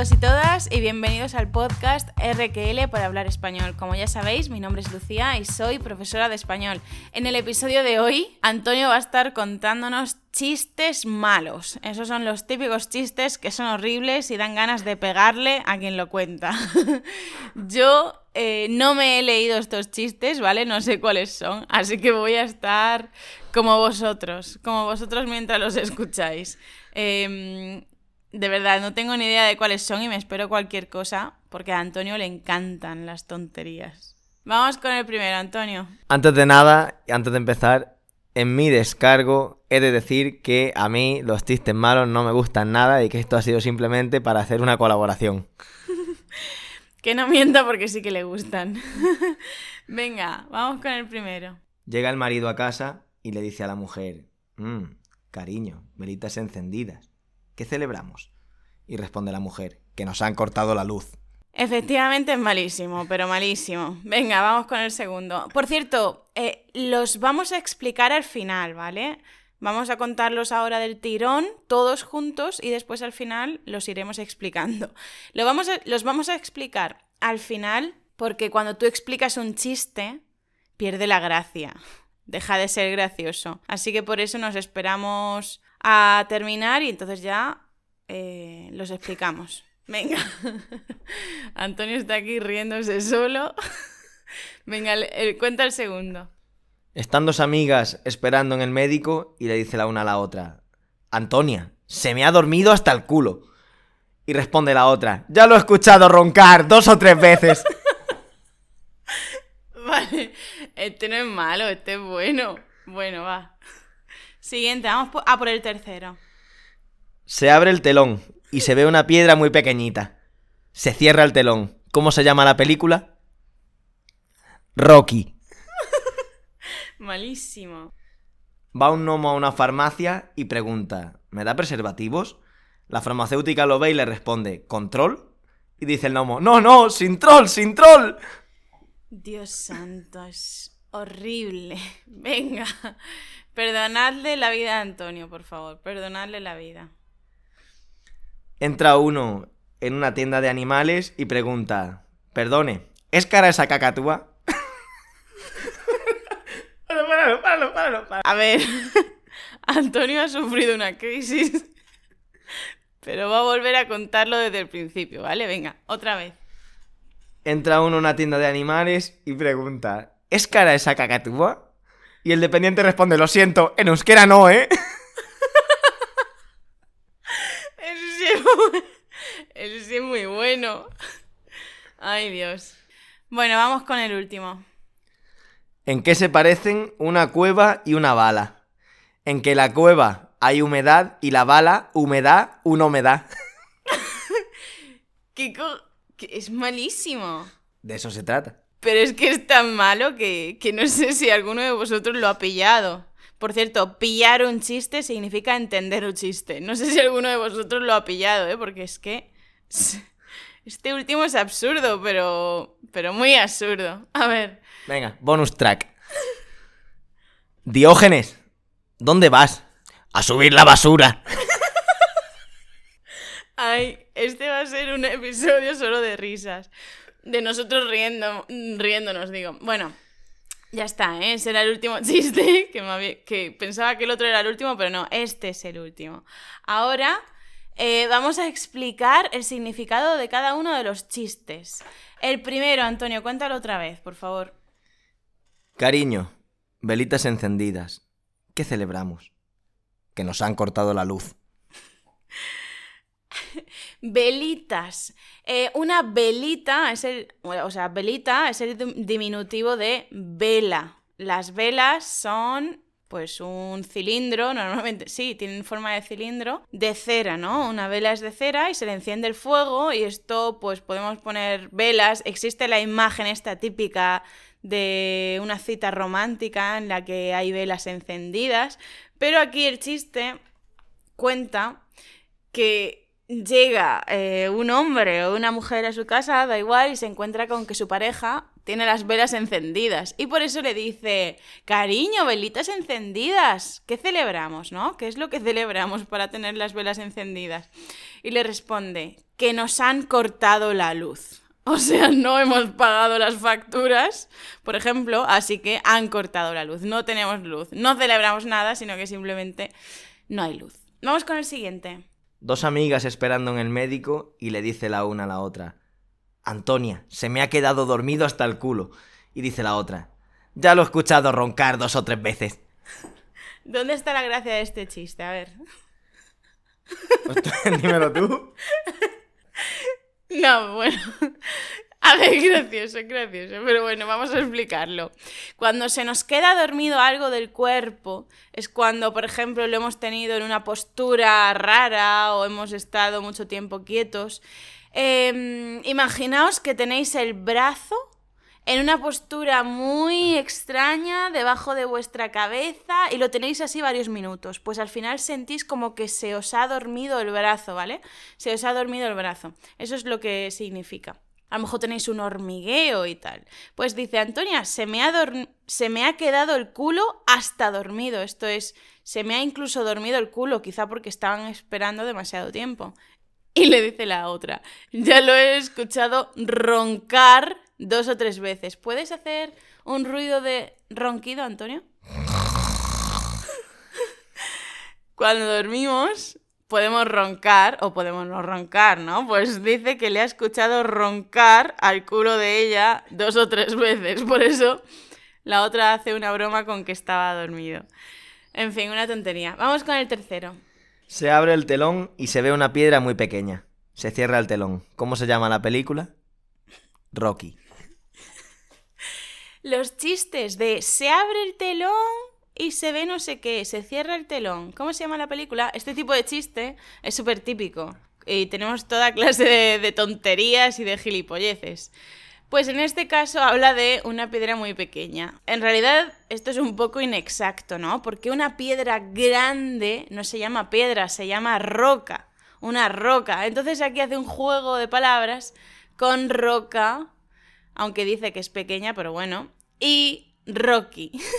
y todas y bienvenidos al podcast RQL para hablar español. Como ya sabéis, mi nombre es Lucía y soy profesora de español. En el episodio de hoy, Antonio va a estar contándonos chistes malos. Esos son los típicos chistes que son horribles y dan ganas de pegarle a quien lo cuenta. Yo eh, no me he leído estos chistes, ¿vale? No sé cuáles son, así que voy a estar como vosotros, como vosotros mientras los escucháis. Em, de verdad, no tengo ni idea de cuáles son y me espero cualquier cosa porque a Antonio le encantan las tonterías. Vamos con el primero, Antonio. Antes de nada, antes de empezar, en mi descargo he de decir que a mí los chistes malos no me gustan nada y que esto ha sido simplemente para hacer una colaboración. que no mienta porque sí que le gustan. Venga, vamos con el primero. Llega el marido a casa y le dice a la mujer, mmm, cariño, velitas encendidas. ¿Qué celebramos? Y responde la mujer, que nos han cortado la luz. Efectivamente es malísimo, pero malísimo. Venga, vamos con el segundo. Por cierto, eh, los vamos a explicar al final, ¿vale? Vamos a contarlos ahora del tirón, todos juntos, y después al final los iremos explicando. Lo vamos los vamos a explicar al final porque cuando tú explicas un chiste, pierde la gracia. Deja de ser gracioso. Así que por eso nos esperamos a terminar y entonces ya eh, los explicamos. Venga, Antonio está aquí riéndose solo. Venga, cuenta el segundo. Están dos amigas esperando en el médico y le dice la una a la otra, Antonia, se me ha dormido hasta el culo. Y responde la otra, ya lo he escuchado roncar dos o tres veces. vale, este no es malo, este es bueno. Bueno, va. Siguiente, vamos a por el tercero. Se abre el telón y se ve una piedra muy pequeñita. Se cierra el telón. ¿Cómo se llama la película? Rocky. Malísimo. Va un gnomo a una farmacia y pregunta, ¿me da preservativos? La farmacéutica lo ve y le responde, ¿control? Y dice el gnomo, no, no, sin troll, sin troll. Dios santo, es horrible. Venga. Perdonadle la vida a Antonio, por favor. Perdonadle la vida. Entra uno en una tienda de animales y pregunta: Perdone, ¿es cara esa cacatúa? páralo, páralo, páralo, páralo. A ver, Antonio ha sufrido una crisis, pero va a volver a contarlo desde el principio, ¿vale? Venga, otra vez. Entra uno en una tienda de animales y pregunta: ¿Es cara esa cacatúa? Y el dependiente responde, lo siento, en euskera no, ¿eh? Eso sí, es muy, bueno. Ay, Dios. Bueno, vamos con el último. ¿En qué se parecen una cueva y una bala? En que la cueva hay humedad y la bala, humedad, una humedad. ¿Qué, es malísimo. De eso se trata. Pero es que es tan malo que, no sé si alguno de vosotros lo ha pillado. Por cierto, pillar un chiste significa entender un chiste. No sé si alguno de vosotros lo ha pillado, ¿eh? Porque es que... Este último es absurdo, pero... Pero muy absurdo. A ver. Venga, bonus track. Diógenes, ¿dónde vas? A subir la basura. Ay, este va a ser un episodio solo de risas de nosotros riendo, riéndonos, digo. Bueno, ya está, ¿eh? Ese era el último chiste, que, que pensaba que el otro era el último, pero no, este es el último. Ahora eh, vamos a explicar el significado de cada uno de los chistes. El primero, Antonio, cuéntalo otra vez, por favor. Cariño, velitas encendidas. ¿Qué celebramos? Que nos han cortado la luz. Velitas. Eh, una velita es el. O sea, velita es el diminutivo de vela. Las velas son. Pues un cilindro, normalmente sí, tienen forma de cilindro, de cera, ¿no? Una vela es de cera y se le enciende el fuego y esto pues podemos poner velas. Existe la imagen esta típica de una cita romántica en la que hay velas encendidas, pero aquí el chiste cuenta que llega eh, un hombre o una mujer a su casa, da igual, y se encuentra con que su pareja tiene las velas encendidas. Y por eso le dice, cariño, velitas encendidas. ¿Qué celebramos, no? ¿Qué es lo que celebramos para tener las velas encendidas? Y le responde, que nos han cortado la luz. O sea, no hemos pagado las facturas, por ejemplo, así que han cortado la luz. No tenemos luz. No celebramos nada, sino que simplemente no hay luz. Vamos con el siguiente. Dos amigas esperando en el médico y le dice la una a la otra, Antonia, se me ha quedado dormido hasta el culo. Y dice la otra, ya lo he escuchado roncar dos o tres veces. ¿Dónde está la gracia de este chiste? A ver. Pues dímelo tú. No, bueno. A ver, gracioso, gracioso. Pero bueno, vamos a explicarlo. Cuando se nos queda dormido algo del cuerpo, es cuando, por ejemplo, lo hemos tenido en una postura rara o hemos estado mucho tiempo quietos. Em, imaginaos que tenéis el brazo en una postura muy extraña debajo de vuestra cabeza y lo tenéis así varios minutos. Pues al final sentís como que se os ha dormido el brazo, ¿vale? Se os ha dormido el brazo. Eso es lo que significa. A lo mejor tenéis un hormigueo y tal. Pues dice Antonia, se me ha, se me ha quedado el culo hasta dormido. Esto es, se me ha incluso dormido el culo, quizá porque estaban esperando demasiado tiempo. Y le dice la otra, ya lo he escuchado roncar dos o tres veces. ¿Puedes hacer un ruido de ronquido, Antonio? Cuando dormimos podemos roncar o podemos no roncar, ¿no? Pues dice que le ha escuchado roncar al culo de ella dos o tres veces. Por eso la otra hace una broma con que estaba dormido. En fin, una tontería. Vamos con el tercero. Se abre el telón y se ve una piedra muy pequeña. Se cierra el telón. ¿Cómo se llama la película? Rocky. Los chistes de se abre el telón y se ve no sé qué, se cierra el telón. ¿Cómo se llama la película? Este tipo de chiste es súper típico. Y tenemos toda clase de, de, tonterías y de gilipolleces. Pues en este caso habla de una piedra muy pequeña. En realidad esto es un poco inexacto, ¿no? Porque una piedra grande no se llama piedra, se llama roca. Una roca. Entonces aquí hace un juego de palabras con roca, aunque dice que es pequeña, pero bueno. Y Rocky.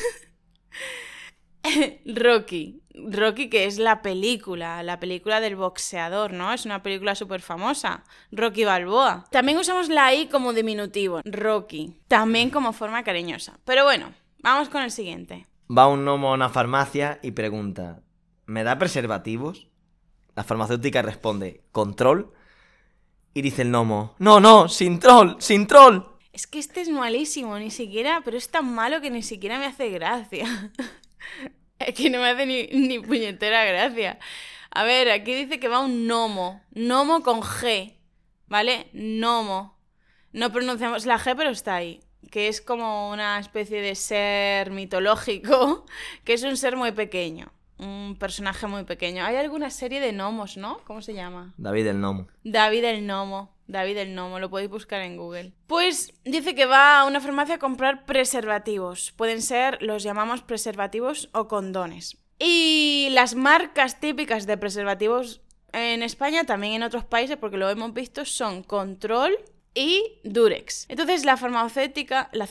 Rocky. Rocky, que es la película, la película del boxeador, ¿no? Es una película súper famosa. Rocky Balboa. También usamos la I como diminutivo. Rocky. También como forma cariñosa. Pero bueno, vamos con el siguiente. Va un gnomo a una farmacia y pregunta: ¿Me da preservativos? La farmacéutica responde: ¿Control? Y dice el gnomo: No, no, sin troll, sin troll. Es que este es malísimo, ni siquiera, pero es tan malo que ni siquiera me hace gracia. Es que no me hace ni, ni puñetera gracia. A ver, aquí dice que va un gnomo. Gnomo con G. ¿Vale? Gnomo. No pronunciamos la G, pero está ahí. Que es como una especie de ser mitológico, que es un ser muy pequeño. Un personaje muy pequeño. Hay alguna serie de gnomos, ¿no? ¿Cómo se llama? David el gnomo. David el gnomo. David el Nomo, lo podéis buscar en Google. Pues dice que va a una farmacia a comprar preservativos. Pueden ser, los llamamos preservativos o condones. Y las marcas típicas de preservativos en España, también en otros países, porque lo hemos visto, son Control y Durex. Entonces la farmacéutica, la,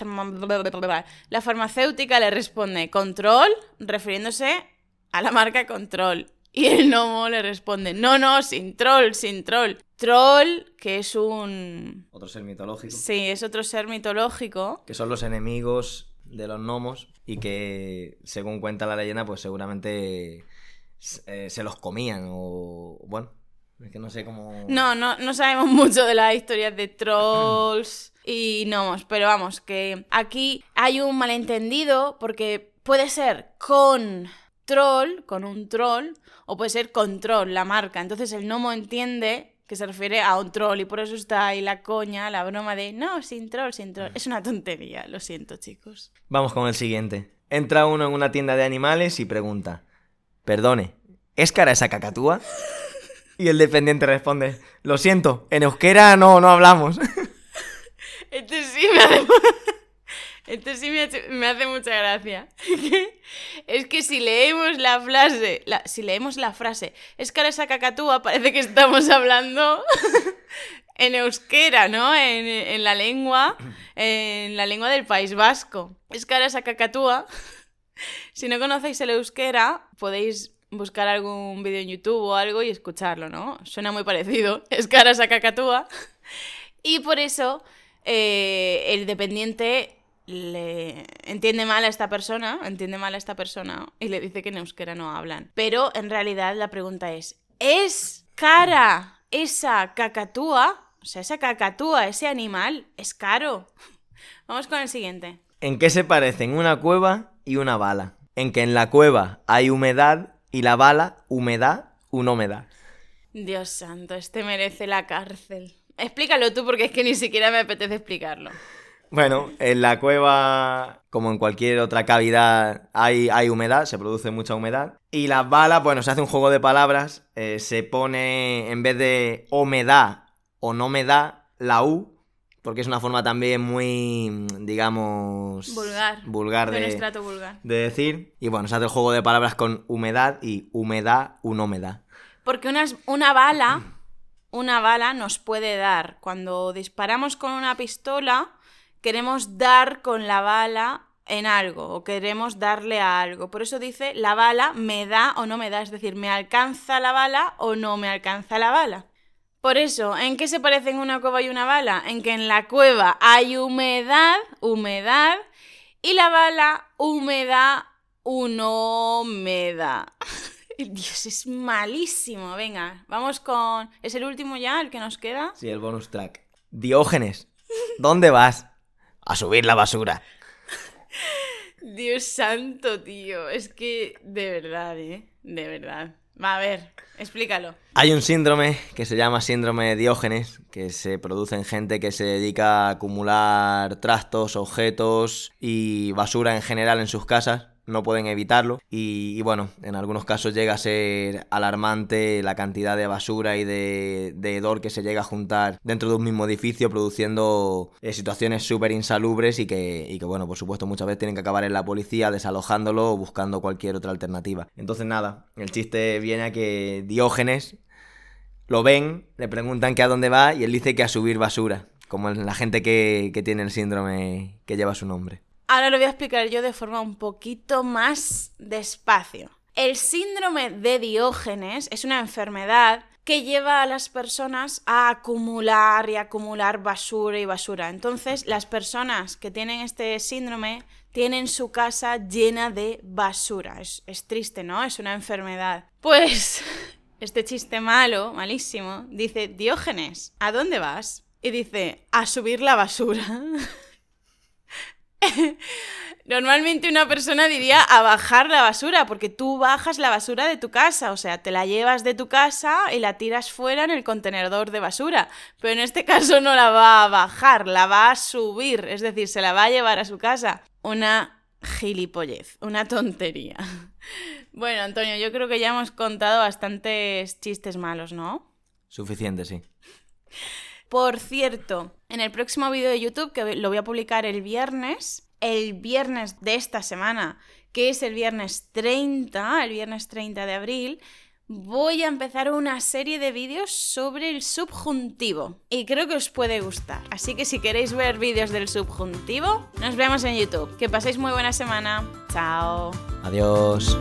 la farmacéutica le responde Control, refiriéndose a la marca Control. Y el gnomo le responde, no, no, sin troll, sin troll. Troll, que es un... Otro ser mitológico. Sí, es otro ser mitológico. Que son los enemigos de los gnomos y que, según cuenta la leyenda, pues seguramente eh, se los comían o... Bueno, es que no sé cómo... No, no, no sabemos mucho de las historias de trolls y gnomos, pero vamos, que aquí hay un malentendido porque puede ser con troll, con un troll, o puede ser control, la marca. Entonces el gnomo entiende que se refiere a un troll y por eso está ahí la coña, la broma de no, sin troll, sin troll. Es una tontería, lo siento chicos. Vamos con el siguiente. Entra uno en una tienda de animales y pregunta, perdone, ¿es cara esa cacatúa? Y el dependiente responde, lo siento, en euskera no, no hablamos. Este sí me. Esto sí me, hace mucha gracia. es que si leemos la frase, si leemos la frase, es cara esa cacatúa, parece que estamos hablando en euskera, ¿no? En, la lengua, en la lengua del País Vasco. Escara esa cacatúa. Si no conocéis el euskera, podéis buscar algún vídeo en YouTube o algo y escucharlo, ¿no? Suena muy parecido. Escara esa cacatúa. Y por eso eh, el dependiente le entiende mal a esta persona, entiende mal a esta persona y le dice que en euskera no hablan. Pero en realidad la pregunta es, ¿es cara esa cacatúa? O sea, esa cacatúa, ese animal, es caro. Vamos con el siguiente. ¿En qué se parecen una cueva y una bala? En que en la cueva hay humedad y la bala, humedad, una humedad. Dios santo, este merece la cárcel. Explícalo tú porque es que ni siquiera me apetece explicarlo. Bueno, en la cueva, como en cualquier otra cavidad, hay, hay humedad, se produce mucha humedad. Y las balas, bueno, se hace un juego de palabras, eh, se pone en vez de humedad o no me da la U, porque es una forma también muy, digamos... Vulgar. Vulgar De de, vulgar. de decir. Y bueno, se hace el juego de palabras con humedad y humedad, un humedad. Porque unas- una bala, una bala nos puede dar. Cuando disparamos con una pistola, queremos dar con la bala en algo o queremos darle a algo. Por eso dice, la bala me da o no me da. Es decir, me alcanza la bala o no me alcanza la bala. Por eso, ¿en qué se parecen una cueva y una bala? En que en la cueva hay humedad, humedad, y la bala, humedad, uno me da. Dios, es malísimo. Venga, vamos con... ¿Es el último ya, el que nos queda? Sí, el bonus track. Diógenes, ¿dónde vas? A subir la basura. Dios santo, tío. Es que, de verdad, ¿eh? De verdad. Va, a ver, explícalo. Hay un síndrome que se llama síndrome de Diógenes, que se produce en gente que se dedica a acumular trastos, objetos y basura en general en sus casas. No pueden evitarlo. Y, bueno, en algunos casos llega a ser alarmante la cantidad de basura y de, de hedor que se llega a juntar dentro de un mismo edificio, produciendo eh, situaciones súper insalubres y que, y que, bueno, por supuesto, muchas veces tienen que acabar en la policía desalojándolo o buscando cualquier otra alternativa. Entonces, nada, el chiste viene a que Diógenes lo ven, le preguntan que a dónde va y él dice que a subir basura, como la gente que, que tiene el síndrome que lleva su nombre. Ahora lo voy a explicar yo de forma un poquito más despacio. El síndrome de Diógenes es una enfermedad que lleva a las personas a acumular y acumular basura y basura. Entonces, las personas que tienen este síndrome tienen su casa llena de basura. Es, es triste, ¿no? Es una enfermedad. Pues este chiste malo, malísimo, dice, Diógenes, ¿a dónde vas? Y dice, a subir la basura. Normalmente una persona diría a bajar la basura, porque tú bajas la basura de tu casa, o sea, te la llevas de tu casa y la tiras fuera en el contenedor de basura. Pero en este caso no la va a bajar, la va a subir, es decir, se la va a llevar a su casa. Una gilipollez, una tontería. Bueno, Antonio, yo creo que ya hemos contado bastantes chistes malos, ¿no? Suficiente, sí. Por cierto, en el próximo vídeo de YouTube, que lo voy a publicar el viernes, el viernes de esta semana, que es el viernes 30, el viernes 30 de abril, voy a empezar una serie de vídeos sobre el subjuntivo. Y creo que os puede gustar. Así que si queréis ver vídeos del subjuntivo, nos vemos en YouTube. Que paséis muy buena semana. Chao. Adiós.